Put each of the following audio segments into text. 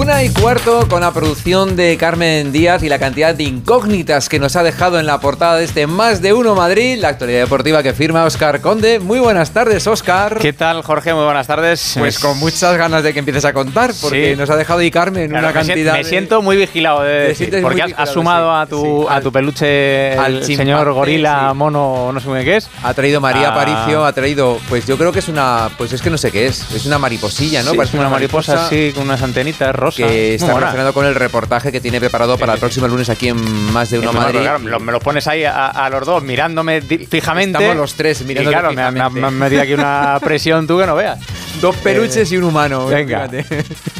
Una y cuarto con la producción de Carmen Díaz y la cantidad de incógnitas que nos ha dejado en la portada de este Más de Uno Madrid, la actualidad deportiva que firma Oscar Conde. Muy buenas tardes, Oscar. ¿Qué tal, Jorge? Muy buenas tardes. Pues con muchas ganas de que empieces a contar, porque nos ha dejado y Carmen una cantidad. Me siento muy vigilado, de decir, porque has, sumado a, tu, a tu peluche al señor gorila, mono, no sé muy qué es. Ha traído María Aparicio, ha traído, pues yo creo que es una, pues es que no sé qué es, es una mariposilla, ¿no? Parece una, mariposa, sí, con unas antenitas rosas que está relacionado con el reportaje que tiene preparado para el próximo lunes aquí en Más de Uno Madrid. me lo pones ahí a, los dos mirándome fijamente. Estamos los tres mirando. claro, me, me, metido aquí una presión tú que no veas. Dos peluches y un humano. Venga.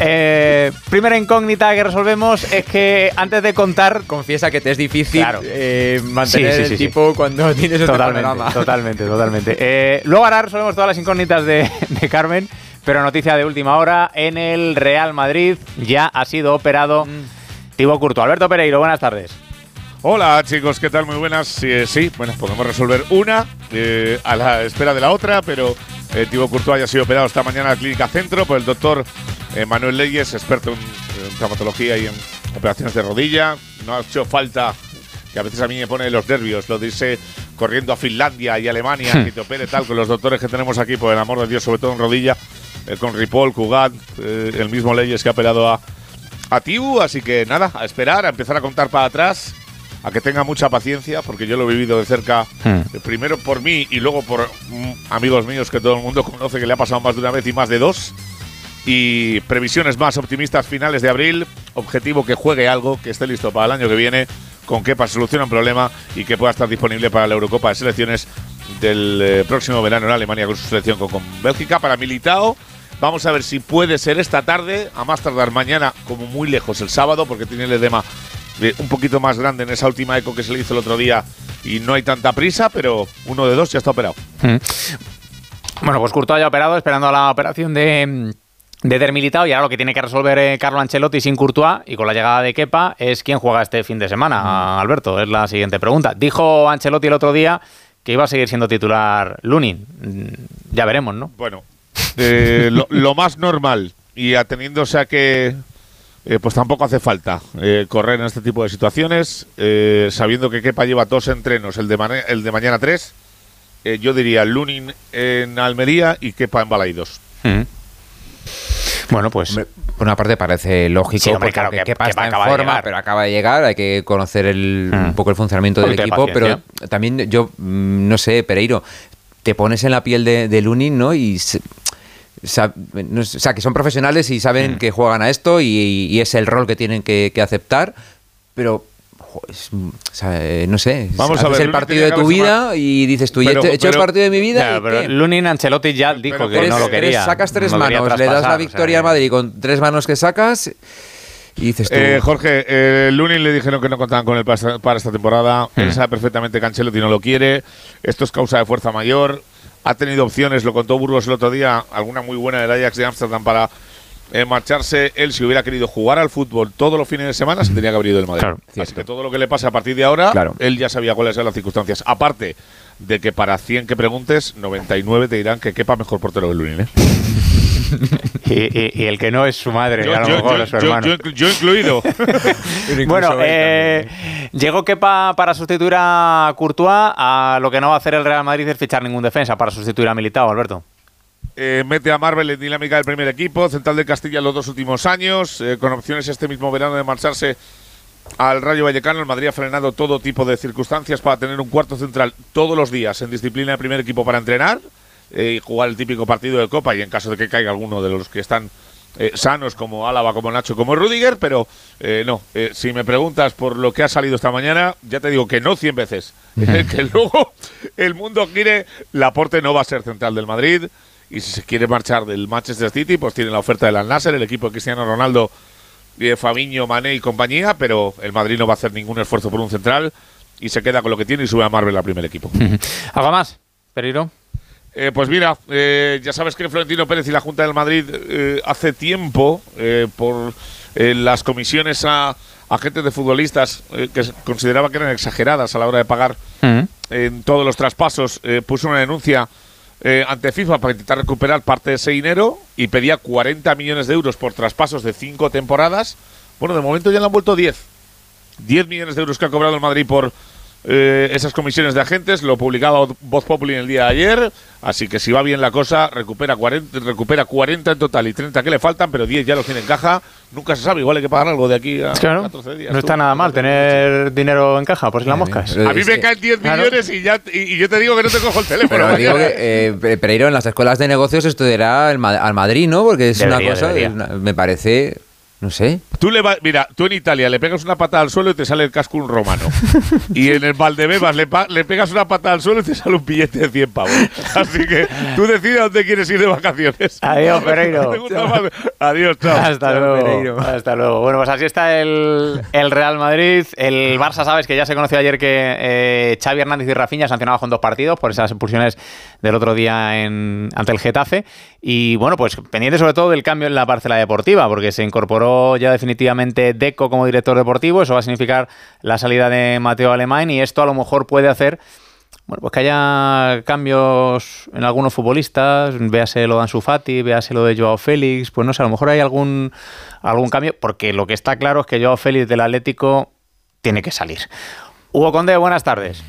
Eh, primera incógnita que resolvemos es que antes de contar. Confiesa que te es difícil eh, mantener el tipo cuando tienes este totalmente, Totalmente, totalmente. Eh, luego ahora resolvemos todas las incógnitas de, de Carmen. Pero noticia de última hora, en el Real Madrid ya ha sido operado mm. Thibaut Curto. Alberto Pereiro, buenas tardes. Hola chicos, ¿qué tal? Muy buenas. Sí, sí bueno, podemos resolver una eh, a la espera de la otra, pero eh, Thibaut Courtois ha sido operado esta mañana en la Clínica Centro por el doctor eh, Manuel Leyes, experto en, traumatología y en operaciones de rodilla. No ha hecho falta, que a veces a mí me pone los nervios, lo dice corriendo a Finlandia y Alemania, que te opere tal, con los doctores que tenemos aquí, por el amor de Dios, sobre todo en rodilla. Eh, con Ripoll, Cugat, eh, el mismo Leyes que ha apelado a, a Tiu. Así que nada, a esperar, a empezar a contar para atrás, a que tenga mucha paciencia, porque yo lo he vivido de cerca, hmm. eh, primero por mí y luego por mm, amigos míos que todo el mundo conoce que le ha pasado más de una vez y más de dos. Y previsiones más optimistas finales de abril, objetivo que juegue algo, que esté listo para el año que viene, con que solucione un problema y que pueda estar disponible para la Eurocopa de Selecciones del próximo verano en Alemania con su selección con, con Bélgica. Para Militao, Vamos a ver si puede ser esta tarde, a más tardar mañana, como muy lejos el sábado, porque tiene el edema un poquito más grande en esa última eco que se le hizo el otro día y no hay tanta prisa, pero uno de dos ya está operado. Mm. Bueno, pues Curto haya operado, esperando a la operación de de Dermilitao y ahora lo que tiene que resolver eh, Carlo Ancelotti sin Courtois y con la llegada de Kepa es quién juega este fin de semana, mm. Alberto, es la siguiente pregunta. Dijo Ancelotti el otro día que iba a seguir siendo titular Lunin. Mm, ya veremos, ¿no? Bueno, eh, lo, más normal y ateniéndose a que eh, pues tampoco hace falta eh, correr en este tipo de situaciones, sabiendo que Kepa lleva dos entrenos, el de, el de mañana tres, yo diría Lunin en Almería y Kepa en Balaidos. Mm. Bueno, pues por una parte parece lógico porque que, Kepa está en forma, pero acaba de llegar, hay que conocer el, un mm. poco el funcionamiento del equipo, pero también yo mm, no sé, Pereiro, te pones en la piel de, de Lunin, ¿no? Y o sea, que son profesionales y saben mm. que juegan a esto y, es el rol que tienen que, aceptar, pero no sé, Vamos a ver, el partido de tu vida y dices tú, he hecho el partido de mi vida. pero Lunin Ancelotti ya dijo que no lo quería. sacas tres manos, le das la victoria a Madrid con tres manos que sacas. Y dices tú. Eh, Jorge, eh, Lunin le dijeron que no contaban con él para esta, temporada. Él mm. sabe perfectamente que Ancelotti no lo quiere. Esto es causa de fuerza mayor ha tenido opciones, lo contó Burgos el otro día, alguna muy buena del Ajax de Ámsterdam para eh, marcharse. Él, si hubiera querido jugar al fútbol todos los fines de semana, se tenía que haber ido del Madrid. Así que todo lo que le pase a partir de ahora, él ya sabía cuáles eran las circunstancias. Aparte de que para 100 que preguntes, 99 te dirán que quepa mejor portero que Lunin, ¿eh? Y, el que no es su madre, yo, a lo mejor su hermano. Yo, incluido. bueno, eh, llegó Kepa para sustituir a Courtois. A lo que no va a hacer el Real Madrid es fichar ningún defensa para sustituir a Militao, Alberto. Eh, mete a Marvel en dinámica del primer equipo, central de Castilla los dos últimos años, eh, con opciones este mismo verano de marcharse al Rayo Vallecano. El Madrid ha frenado todo tipo de circunstancias para tener un cuarto central todos los días en disciplina de primer equipo para entrenar eh, y jugar el típico partido de Copa y en caso de que caiga alguno de los que están eh, sanos como Álava, como Nacho, como Rudiger, pero eh, no, si me preguntas por lo que ha salido esta mañana, ya te digo que no 100 veces, que luego el mundo quiere, Laporte no va a ser central del Madrid y si se quiere marchar del Manchester City, pues tiene la oferta del Al Nasser, el equipo de Cristiano Ronaldo, y Fabiño, Mané y compañía, pero el Madrid no va a hacer ningún esfuerzo por un central y se queda con lo que tiene y sube a Marvel al primer equipo. ¿Algo más, Pereiro? Eh, pues mira, eh, ya sabes que Florentino Pérez y la Junta del Madrid eh, hace tiempo, por las comisiones a agentes de futbolistas que consideraba que eran exageradas a la hora de pagar en todos los traspasos, puso una denuncia ante FIFA para intentar recuperar parte de ese dinero y pedía 40 millones de euros por traspasos de cinco temporadas. Bueno, de momento ya le han vuelto 10. 10 millones de euros que ha cobrado el Madrid por eh, esas comisiones de agentes, lo publicaba Voz Populi en el día de ayer, así que si va bien la cosa, recupera 40, recupera 40 en total y 30 que le faltan, pero 10 ya los tiene en caja, nunca se sabe, igual hay que pagar algo de aquí a 14 días. No está nada mal tener dinero en caja, por si las moscas. A mí me caen 10 millones y, ya, y, yo te digo que no te cojo el teléfono. Pero digo que, eh, Pereiro, en las escuelas de negocios estudiará al Madrid, ¿no? Porque es una cosa, me parece no sé. Tú le mira, tú en Italia le pegas una patada al suelo y te sale el casco un romano. y en el Valdebebas le, le pegas una patada al suelo y te sale un billete de 100 pavos. Así que tú decides a dónde quieres ir de vacaciones. Adiós, Pereiro. Adiós, chao. Hasta luego. Hasta luego. Bueno, pues así está el, el, Real Madrid. El Barça, sabes que ya se conoció ayer que eh, Xavi Hernández y Rafinha sancionados con dos partidos por esas expulsiones del otro día en, ante el Getafe. Y bueno, pues pendiente sobre todo del cambio en la parcela deportiva, porque se incorporó ya definitivamente Deco como director deportivo. Eso va a significar la salida de Mateo Alemán y esto a lo mejor puede hacer bueno, pues que haya cambios en algunos futbolistas, véase lo de Ansu Fati, véase lo de Joao Félix, pues no sé, a lo mejor hay algún, algún cambio, porque lo que está claro es que Joao Félix del Atlético tiene que salir. Hugo Conde, buenas tardes.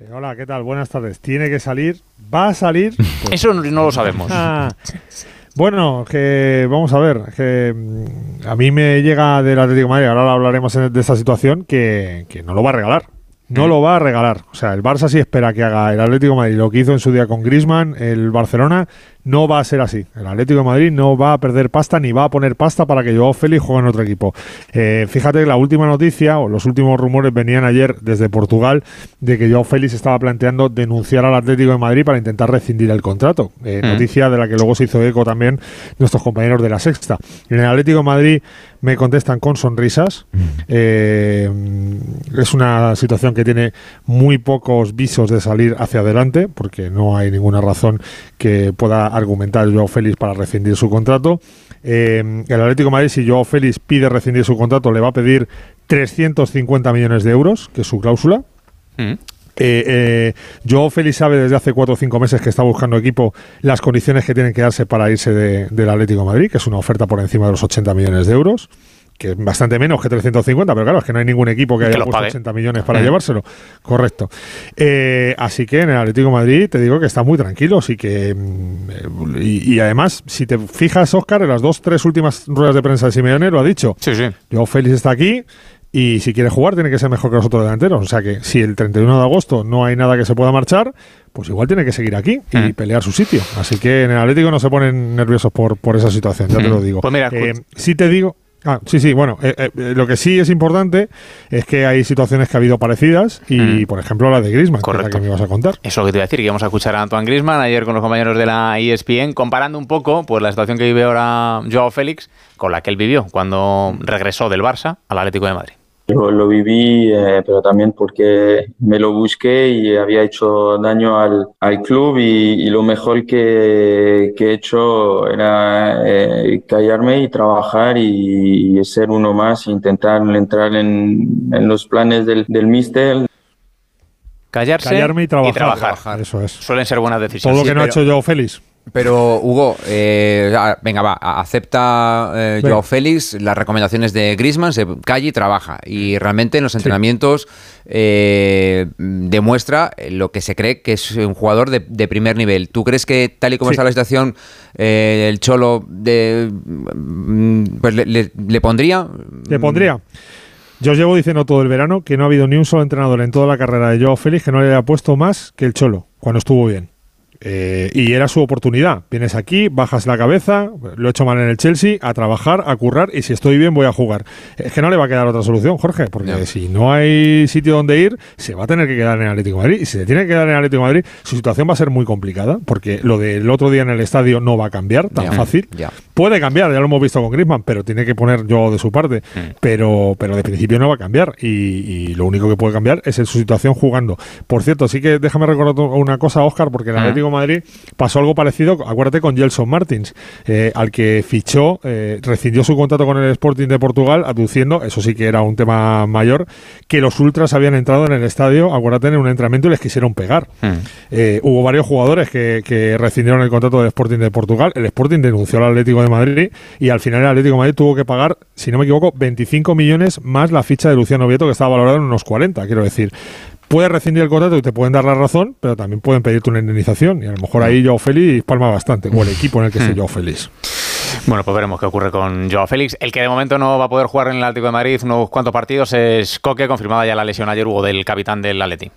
Eh, hola, ¿qué tal? Buenas tardes. ¿Tiene que salir? ¿Va a salir? Eso no, lo sabemos. Bueno, que vamos a ver, que mm, a mí me llega del Atlético de Madrid, ahora hablaremos de esta situación, que, que no lo va a regalar. No mm. lo va a regalar. O sea, el Barça sí espera que haga el Atlético de Madrid lo que hizo en su día con Grisman, el Barcelona no va a ser así. El Atlético de Madrid no va a perder pasta ni va a poner pasta para que Joao Félix juegue en otro equipo. Eh, fíjate que la última noticia o los últimos rumores venían ayer desde Portugal de que Joao Félix estaba planteando denunciar al Atlético de Madrid para intentar rescindir el contrato. Eh, mm. Noticia de la que luego se hizo eco también nuestros compañeros de la Sexta. En el Atlético de Madrid me contestan con sonrisas. Mm. Eh, es una situación que tiene muy pocos visos de salir hacia adelante porque no hay ninguna razón que pueda argumentar Joao Félix para rescindir su contrato. Eh, el Atlético de Madrid, si Joao Félix pide rescindir su contrato, le va a pedir 350 millones de euros, que es su cláusula. Mm. Eh, eh, Joao Félix sabe desde hace cuatro o cinco meses que está buscando equipo las condiciones que tienen que darse para irse del Atlético de Madrid, que es una oferta por encima de los 80 millones de euros que es bastante menos que 350, pero claro, es que no hay ningún equipo que haya puesto 80 millones para mm. llevárselo. Correcto. Eh, así que en el Atlético de Madrid te digo que está muy tranquilo, así que mm, y, además, si te fijas, Oscar, en las dos, tres últimas ruedas de prensa de Simeone lo ha dicho. Sí, sí. Yo, Félix está aquí. Y si quiere jugar, tiene que ser mejor que los otros delanteros. O sea que si el 31 de agosto no hay nada que se pueda marchar, pues igual tiene que seguir aquí y mm. pelear su sitio. Así que en el Atlético no se ponen nerviosos por, por esa situación, ya te lo digo. Pues mira, eh, si te digo. Ah, sí, sí, bueno, eh, eh, lo que sí es importante es que hay situaciones que ha habido parecidas y, mm. por ejemplo, la de Griezmann, que, que me ibas a contar. Eso que te iba a decir, que íbamos a escuchar a Antoine Griezmann ayer con los compañeros de la ESPN, comparando un poco pues la situación que vive ahora Joao Félix con la que él vivió cuando regresó del Barça al Atlético de Madrid. Yo lo viví, eh, pero también porque me lo busqué y había hecho daño al, al club y, lo mejor que, que, he hecho era eh, callarme y trabajar y, ser uno más, intentar entrar en, en los planes del, del míster. Callarse Callarme y trabajar. Eso es. Suelen ser buenas decisiones. Todo lo que no ha hecho yo Félix. Pero, Hugo, eh, venga, va, acepta eh, Joao Félix las recomendaciones de Grisman, se calle y trabaja. Y realmente en los entrenamientos eh, demuestra lo que se cree que es un jugador de, primer nivel. ¿Tú crees que, tal y como está la situación, eh, el Cholo de, mm, pues le, pondría? Le pondría. Yo os llevo diciendo todo el verano que no ha habido ni un solo entrenador en toda la carrera de Joao Félix que no le haya puesto más que el Cholo cuando estuvo bien. Eh, y era su oportunidad. Vienes aquí, bajas la cabeza, lo he hecho mal en el Chelsea, a trabajar, a currar y si estoy bien voy a jugar. Es que no le va a quedar otra solución, Jorge, porque si no hay sitio donde ir, se va a tener que quedar en el Atlético de Madrid. Y si se tiene que quedar en el Atlético de Madrid, su situación va a ser muy complicada, porque lo del otro día en el estadio no va a cambiar tan fácil. Puede cambiar, ya lo hemos visto con Griezmann, pero tiene que poner yo de su parte. Mm. Pero, pero de principio no va a cambiar y, lo único que puede cambiar es su situación jugando. Por cierto, sí que déjame recordar una cosa, Oscar, porque el mm. Madrid pasó algo parecido, acuérdate, con Gelson Martins, eh, al que fichó, eh, rescindió su contrato con el Sporting de Portugal, aduciendo, eso sí que era un tema mayor, que los ultras habían entrado en el estadio, acuérdate, en un entrenamiento y les quisieron pegar. Hmm. Eh, hubo varios jugadores que, que rescindieron el contrato del Sporting de Portugal, el Sporting denunció al Atlético de Madrid y al final el Atlético de Madrid tuvo que pagar, si no me equivoco, 25 millones más la ficha de Luciano Vieto, que estaba valorado en unos 40, quiero decir puedes rescindir el contrato y te pueden dar la razón, pero también pueden pedirte una indemnización. Y a lo mejor ahí Joao Félix palma bastante, o el equipo en el que esté. Joao Félix. Bueno, pues veremos qué ocurre con Joao Félix. El que de momento no va a poder jugar en el Atlético de Madrid unos cuantos partidos es Coque, confirmada ya la lesión ayer Hugo del capitán del Atleti.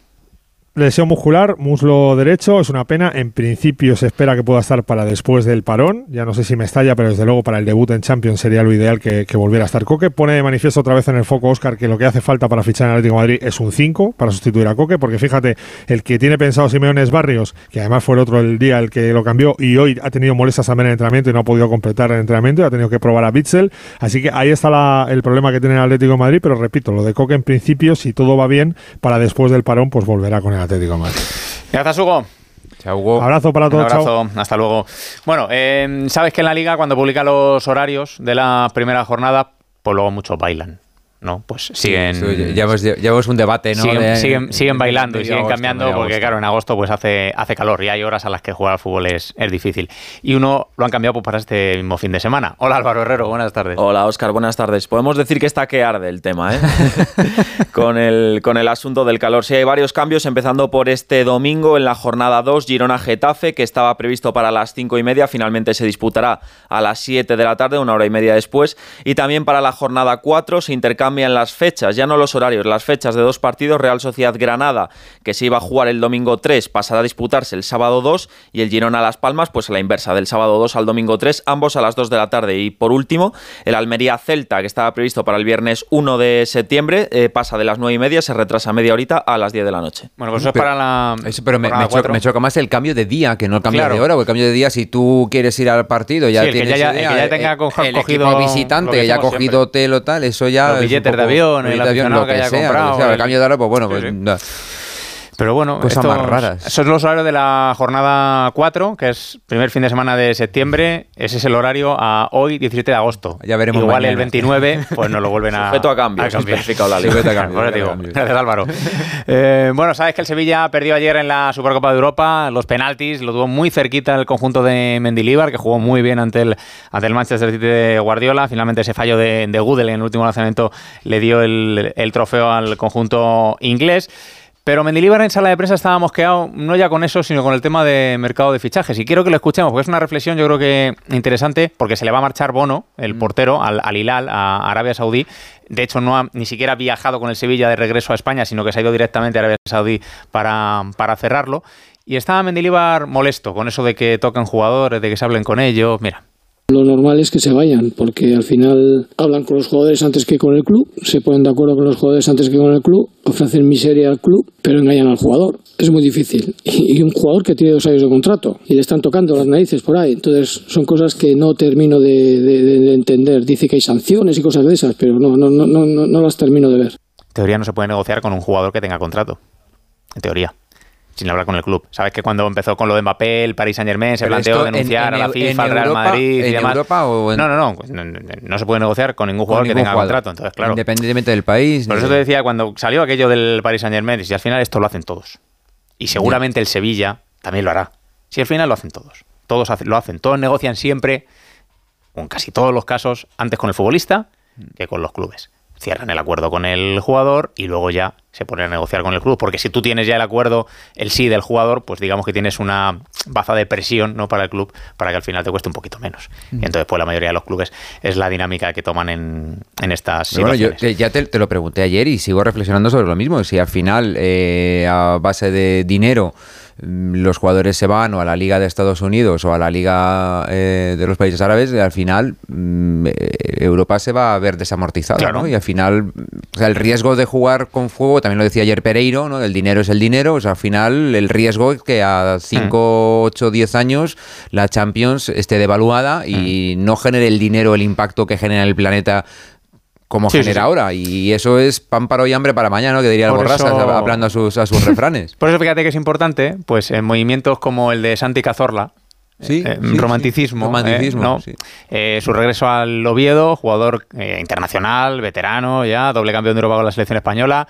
Lesión muscular, muslo derecho, es una pena. En principio se espera que pueda estar para después del parón. Ya no sé si me estalla, pero desde luego para el debut en Champions sería lo ideal que, volviera a estar Coque. Pone de manifiesto otra vez en el foco Oscar que lo que hace falta para fichar en Atlético de Madrid es un 5 para sustituir a Coque, porque fíjate, el que tiene pensado Simeones Barrios, que además fue el otro el día el que lo cambió y hoy ha tenido molestias también en el entrenamiento y no ha podido completar el entrenamiento y ha tenido que probar a Bitzel. Así que ahí está el problema que tiene el Atlético de Madrid, pero repito, lo de Coque en principio, si todo va bien, para después del parón, pues volverá con el Atlético de Madrid. Gracias, Hugo. Chao, Hugo. Abrazo para todos. Un abrazo. Hasta luego. Bueno, eh, sabes que en la liga, cuando publica los horarios de la primera jornada, pues luego muchos bailan. ¿No? Pues siguen... ya, hemos, un debate, ¿no? Siguen, siguen, bailando y siguen cambiando porque, claro, en agosto pues hace, hace calor y hay horas a las que jugar al fútbol es, es difícil. Y uno lo han cambiado pues, para este mismo fin de semana. Hola Álvaro Herrero, buenas tardes. Hola Óscar, buenas tardes. Podemos decir que está que arde el tema, ¿eh? con, el, con el asunto del calor. Sí, hay varios cambios, empezando por este domingo en la jornada 2, Girona-Getafe, que estaba previsto para las 5 y media, finalmente se disputará a las 7 de la tarde, una hora y media después. Y también para la jornada 4 se intercambia cambian las fechas, ya no los horarios, las fechas de dos partidos. Real Sociedad Granada, que se iba a jugar el domingo 3, pasará a disputarse el sábado 2 y el Girona Las Palmas, pues a la inversa, del sábado 2 al domingo 3, ambos a las 2 de la tarde. Y por último, el Almería Celta, que estaba previsto para el viernes 1 de septiembre, eh, pasa de las 9 y media, se retrasa media horita a las 10 de la noche. Bueno, pues eso es para la. pero me, choca, más el cambio de día que no el cambio de hora, o el cambio de día si tú quieres ir al partido, ya tienes. Que ya, que ya tenga el, cogido. visitante, que ya ha cogido hotel o tal, eso ya. Los billetes de avión, el avión, lo que, haya comprado. el cambio de hora, pues bueno, pues. Pero bueno, cosas más raras. Esos son los horarios de la jornada 4, que es primer fin de semana de septiembre. Ese es el horario a hoy, 17 de agosto. Ya veremos. Igual el 29, pues nos lo vuelven a. Sujeto a cambio. A la ley. a cambio. Gracias, Álvaro. Eh, bueno, sabes que el Sevilla perdió ayer en la Supercopa de Europa los penaltis. Lo tuvo muy cerquita el conjunto de Mendilibar, que jugó muy bien ante el, ante el Manchester City de Guardiola. Finalmente ese fallo de, de Gudel en el último lanzamiento le dio el, el trofeo al conjunto inglés. Pero Mendilibar en sala de prensa estaba mosqueado no ya con eso, sino con el tema de mercado de fichajes. Y quiero que lo escuchemos, porque es una reflexión yo creo que interesante, porque se le va a marchar Bono, el mm. portero, al, Hilal, a Arabia Saudí. De hecho, no ha ni siquiera viajado con el Sevilla de regreso a España, sino que se ha ido directamente a Arabia Saudí para, para cerrarlo. Y estaba Mendilibar molesto con eso de que toquen jugadores, de que se hablen con ellos. Mira, lo normal es que se vayan, porque al final hablan con los jugadores antes que con el club, se ponen de acuerdo con los jugadores antes que con el club, ofrecen miseria al club, pero engañan al jugador. Es muy difícil. Y un jugador que tiene dos años de contrato y le están tocando las narices por ahí. Entonces son cosas que no termino de, entender. Dice que hay sanciones y cosas de esas, pero no, no, no, no, no las termino de ver. En teoría no se puede negociar con un jugador que tenga contrato. En teoría sin hablar con el club. Sabes que cuando empezó con lo de Mbappé, el Paris Saint Germain se planteó denunciar a la FIFA, al Real Madrid y demás. Europa o no, no, no, no, se puede negociar con ningún jugador que tenga contrato. Entonces, claro. Independientemente del país. Por eso te decía cuando salió aquello del Paris Saint Germain, y al final esto lo hacen todos. Y seguramente el Sevilla también lo hará. Si al final lo hacen todos. Todos lo hacen. Todos negocian siempre, en casi todos los casos, antes con el futbolista que con los clubes cierran el acuerdo con el jugador y luego ya se ponen a negociar con el club. Porque si tú tienes ya el acuerdo, el sí del jugador, pues digamos que tienes una baza de presión ¿no? para el club para que al final te cueste un poquito menos. Y entonces, pues la mayoría de los clubes es la dinámica que toman en, en estas situaciones. Bueno, yo ya te, lo pregunté ayer y sigo reflexionando sobre lo mismo. Si al final, eh, a base de dinero, Mm, los jugadores se van o a la Liga de Estados Unidos o a la Liga eh, de los países árabes, al final mm, eh, Europa se va a ver desamortizada, ¿no? Y al final, el riesgo de jugar con fuego, también lo decía ayer Pereiro, ¿no? El dinero es el dinero, o sea, al final el riesgo es que a 5, 8, 10 años la Champions esté devaluada y mm. no genere el dinero, el impacto que genera el planeta como genera ahora. Y eso es pan para hoy, hambre para mañana, que diría el Borrasas, hablando a sus, a sus refranes. Por eso fíjate que es importante, pues en movimientos como el de Santi Cazorla, Sí, eh, romanticismo, romanticismo eh, su regreso al Oviedo, jugador eh, internacional, veterano ya, doble campeón de Europa con la selección española,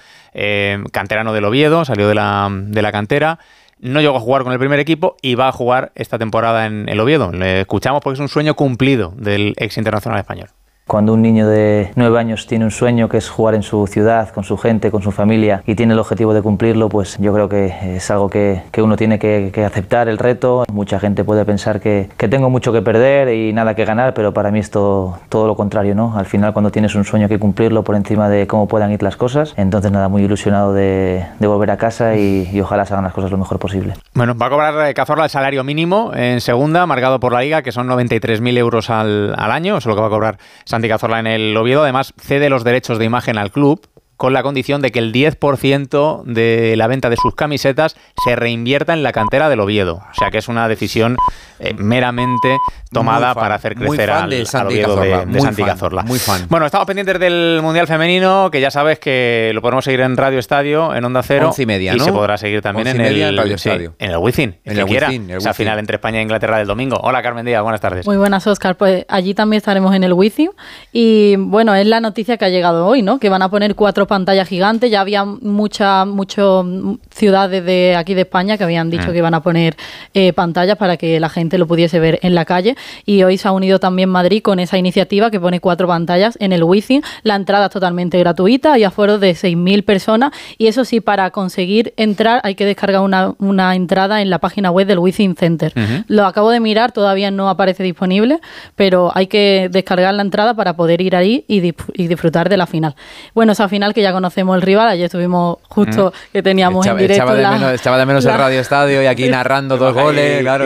canterano del Oviedo, salió de la, de la cantera no llegó a jugar con el primer equipo y va a jugar esta temporada en el Oviedo. Le escuchamos porque es un sueño cumplido del ex internacional español. Cuando un niño de nueve años tiene un sueño que es jugar en su ciudad, con su gente, con su familia y tiene el objetivo de cumplirlo, pues yo creo que es algo que, uno tiene que, aceptar el reto. Mucha gente puede pensar que, tengo mucho que perder y nada que ganar, pero para mí es todo, lo contrario. ¿no? Al final cuando tienes un sueño que cumplirlo por encima de cómo puedan ir las cosas, entonces nada, muy ilusionado de, volver a casa y, ojalá se hagan las cosas lo mejor posible. Bueno, va a cobrar eh, Cazorla el salario mínimo en segunda, marcado por la liga, que son 93.000 euros al, al año, eso es lo que va a cobrar Santi Cazorla en el Oviedo. Además, cede los derechos de imagen al club con la condición de que el 10% de la venta de sus camisetas se reinvierta en la cantera del Oviedo. O sea que es una decisión eh, meramente tomada para hacer crecer al, de Oviedo de, Santi Cazorla. Muy fan. Bueno, estamos pendientes del Mundial Femenino, que ya sabes que lo podemos seguir en Radio Estadio, en Onda Cero. y media, Y se podrá seguir también en el, Radio Estadio. en el Wizzing, en el quiera. Esa final entre España e Inglaterra del domingo. Hola Carmen Díaz, buenas tardes. Muy buenas, Oscar. Pues allí también estaremos en el Wizzing. Y bueno, es la noticia que ha llegado hoy, ¿no? Que van a poner cuatro pantallas gigantes. Ya había muchas muchas ciudades de aquí de España que habían dicho mm. que iban a poner eh, pantallas para que la gente lo pudiese ver en la calle. Y hoy se ha unido también Madrid con esa iniciativa que pone cuatro pantallas en el Wizzing. La entrada es totalmente gratuita, hay aforos de 6.000 personas. Y eso sí, para conseguir entrar hay que descargar una, una entrada en la página web del Wizzing Center. Lo acabo de mirar, todavía no aparece disponible, pero hay que descargar la entrada para poder ir ahí y, y disfrutar de la final. Bueno, esa final que ya conocemos el rival, ayer estuvimos justo mm. que teníamos en directo. Echaba de, menos, echaba de menos el Radio Estadio y aquí narrando dos goles, claro.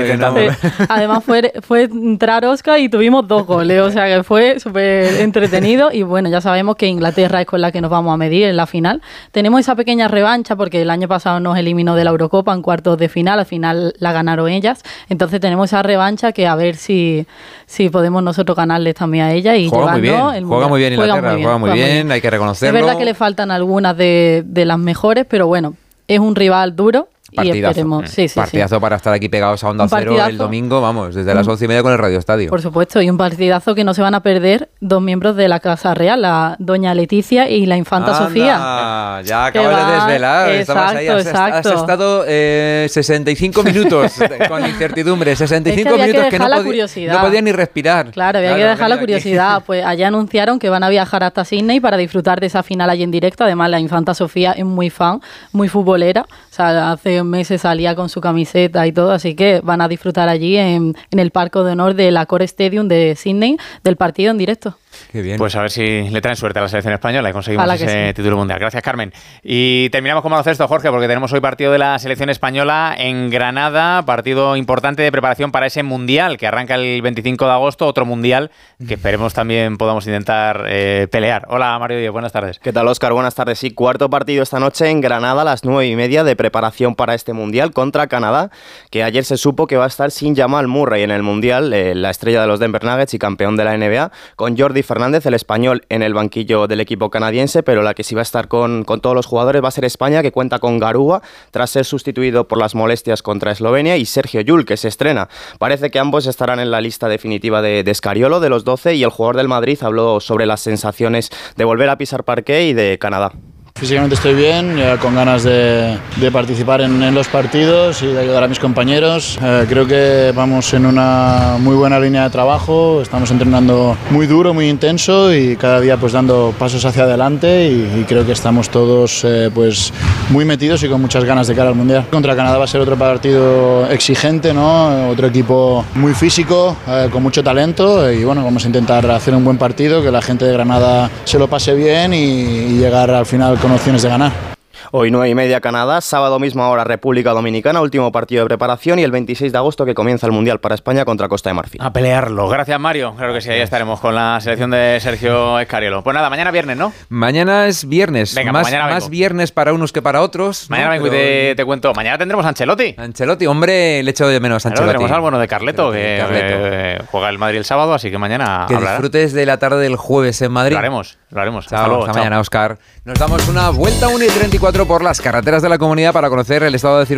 Además fue, fue entrar Oscar y tuvimos dos goles, o sea que fue súper entretenido y bueno, ya sabemos que Inglaterra es con la que nos vamos a medir en la final. Tenemos esa pequeña revancha porque el año pasado nos eliminó de la Eurocopa en cuartos de final, al final la ganaron ellas, entonces tenemos esa revancha que a ver si, si podemos nosotros ganarles también a ella y juega muy bien, juega muy bien Inglaterra, juega muy bien, hay que reconocerlo. Es verdad que le faltan algunas de, de las mejores, pero bueno, es un rival duro Partidazo. sí, sí, partidazo para estar aquí pegados a Onda Cero el domingo, vamos, desde las once y media con el Radio Estadio. Por supuesto, y un partidazo que no se van a perder dos miembros de la Casa Real, la doña Leticia y la infanta Sofía. Ya acabas de desvelar. Exacto, ahí, has, exacto. has estado eh, 65 minutos con incertidumbre, 65 minutos que, no, no podía ni respirar. Claro, había que dejar la curiosidad. Pues allá anunciaron que van a viajar hasta Sydney para disfrutar de esa final allí en directo. Además, la infanta Sofía es muy fan, muy futbolera. Hace meses salía con su camiseta y todo, así que van a disfrutar allí en, el Parque de Honor de la Core Stadium de Sydney del partido en directo. Pues a ver si le traen suerte a la selección española y conseguimos ese título mundial. Gracias, Carmen. Y terminamos con esto Jorge, porque tenemos hoy partido de la selección española en Granada, partido importante de preparación para ese mundial que arranca el 25 de agosto, otro mundial que esperemos también podamos intentar eh, pelear. Hola, Mario Díaz, buenas tardes. ¿Qué tal, Oscar? Buenas tardes. Sí, cuarto partido esta noche en Granada a las nueve y media de preparación para este mundial contra Canadá, que ayer se supo que va a estar sin Jamal Murray en el mundial, eh, la estrella de los Denver Nuggets y campeón de la NBA, con Jordi Fernández, el español, en el banquillo del equipo canadiense, pero la que sí va a estar con, todos los jugadores va a ser España, que cuenta con Garúa, tras ser sustituido por las molestias contra Eslovenia, y Sergio Yul, que se estrena. Parece que ambos estarán en la lista definitiva de, de Escariolo, de los 12, y el jugador del Madrid habló sobre las sensaciones de volver a pisar parque y de Canadá. Físicamente estoy bien, con ganas de, participar en, los partidos y de ayudar a mis compañeros. Eh, creo que vamos en una muy buena línea de trabajo, estamos entrenando muy duro, muy intenso y cada día pues dando pasos hacia adelante y, creo que estamos todos eh, pues muy metidos y con muchas ganas de cara al Mundial. Contra Canadá va a ser otro partido exigente, ¿no? otro equipo muy físico, eh, con mucho talento y bueno, vamos a intentar hacer un buen partido, que la gente de Granada se lo pase bien y, y llegar al final con opciones de ganar. Hoy 9 y media Canadá, sábado mismo ahora República Dominicana, último partido de preparación y el 26 de agosto que comienza el Mundial para España contra Costa de Marfil. A pelearlo. Gracias Mario. Claro que sí, ahí estaremos con la selección de Sergio Escariolo. Pues nada, mañana viernes, ¿no? Mañana es viernes. Venga, pues más, mañana más viernes para unos que para otros. Mañana vengo y te, cuento. Mañana tendremos a Ancelotti. Ancelotti, hombre, le echo de menos a Ancelotti. tenemos al bueno de Carleto, que, juega el Madrid el sábado, así que mañana Que disfrutes de la tarde del jueves en Madrid. Lo haremos. Lo haremos. hasta, luego, hasta mañana, Oscar. Nos damos una vuelta 1 y 34 por las carreteras de la comunidad para conocer el estado de circulación